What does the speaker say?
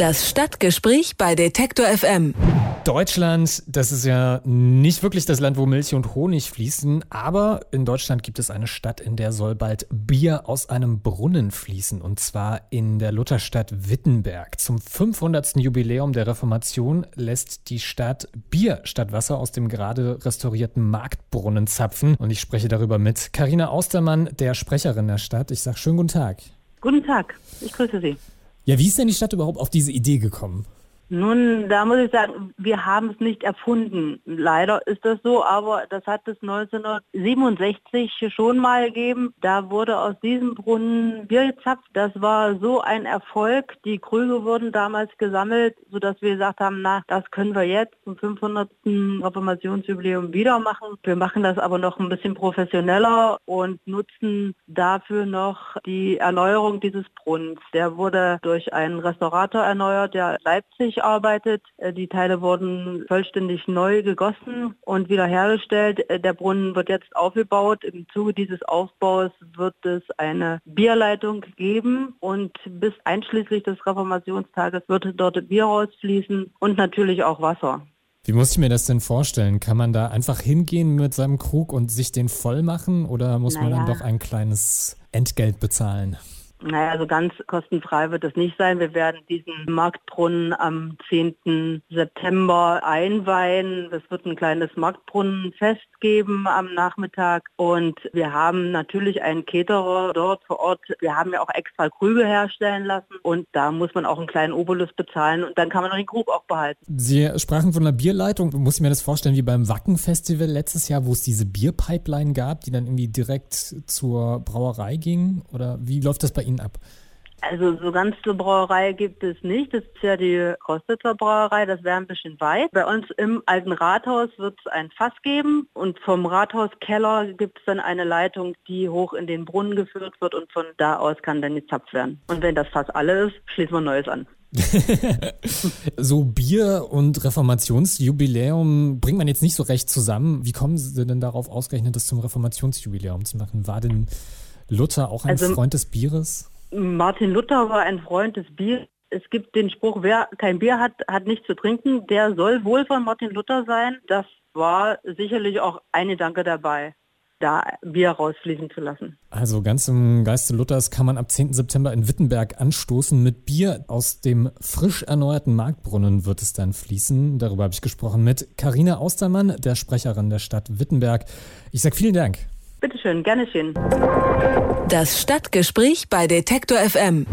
Das Stadtgespräch bei Detektor FM. Deutschland, das ist ja nicht wirklich das Land, wo Milch und Honig fließen, aber in Deutschland gibt es eine Stadt, in der soll bald Bier aus einem Brunnen fließen, und zwar in der Lutherstadt Wittenberg. Zum 500. Jubiläum der Reformation lässt die Stadt Bier statt Wasser aus dem gerade restaurierten Marktbrunnen zapfen. Und ich spreche darüber mit Karina Austermann, der Sprecherin der Stadt. Ich sage schönen guten Tag. Guten Tag, ich grüße Sie. Ja, wie ist denn die Stadt überhaupt auf diese Idee gekommen? Nun, da muss ich sagen, wir haben es nicht erfunden. Leider ist das so, aber das hat es 1967 schon mal gegeben. Da wurde aus diesem Brunnen Bier gezapft. Das war so ein Erfolg. Die Krüge wurden damals gesammelt, sodass wir gesagt haben, na, das können wir jetzt zum 500. Reformationsjubiläum wieder machen. Wir machen das aber noch ein bisschen professioneller und nutzen dafür noch die Erneuerung dieses Brunnens. Der wurde durch einen Restaurator erneuert, der Leipzig arbeitet. Äh, die Teile wurden vollständig neu gegossen und wiederhergestellt. Äh, der Brunnen wird jetzt aufgebaut. Im Zuge dieses Aufbaus wird es eine Bierleitung geben und bis einschließlich des Reformationstages wird dort Bier rausfließen und natürlich auch Wasser. Wie muss ich mir das denn vorstellen? Kann man da einfach hingehen mit seinem Krug und sich den voll machen oder muss naja. man dann doch ein kleines Entgelt bezahlen? Naja, also ganz kostenfrei wird es nicht sein. Wir werden diesen Marktbrunnen am 10. September einweihen. Es wird ein kleines Marktbrunnenfest geben am Nachmittag und wir haben natürlich einen Caterer dort vor Ort. Wir haben ja auch extra Krüge herstellen lassen und da muss man auch einen kleinen Obolus bezahlen und dann kann man noch den Krug auch behalten. Sie sprachen von einer Bierleitung. Muss ich mir das vorstellen wie beim Wacken-Festival letztes Jahr, wo es diese Bierpipeline gab, die dann irgendwie direkt zur Brauerei ging? Oder wie läuft das bei Ihnen? Ihnen ab? Also so ganz zur Brauerei gibt es nicht. Das ist ja die Rostitzer Brauerei, das wäre ein bisschen weit. Bei uns im alten Rathaus wird es ein Fass geben und vom Rathauskeller gibt es dann eine Leitung, die hoch in den Brunnen geführt wird und von da aus kann dann gezapft werden. Und wenn das Fass alle ist, schließen wir Neues an. so Bier und Reformationsjubiläum bringt man jetzt nicht so recht zusammen. Wie kommen Sie denn darauf ausgerechnet, das zum Reformationsjubiläum zu machen? War denn Luther auch ein also, Freund des Bieres? Martin Luther war ein Freund des Bieres. Es gibt den Spruch, wer kein Bier hat, hat nichts zu trinken. Der soll wohl von Martin Luther sein. Das war sicherlich auch ein Gedanke dabei da Bier rausfließen zu lassen. Also ganz im Geiste Luthers kann man ab 10. September in Wittenberg anstoßen. Mit Bier aus dem frisch erneuerten Marktbrunnen wird es dann fließen. Darüber habe ich gesprochen mit Karina Austermann, der Sprecherin der Stadt Wittenberg. Ich sage vielen Dank. Bitteschön, gerne schön. Das Stadtgespräch bei Detektor FM.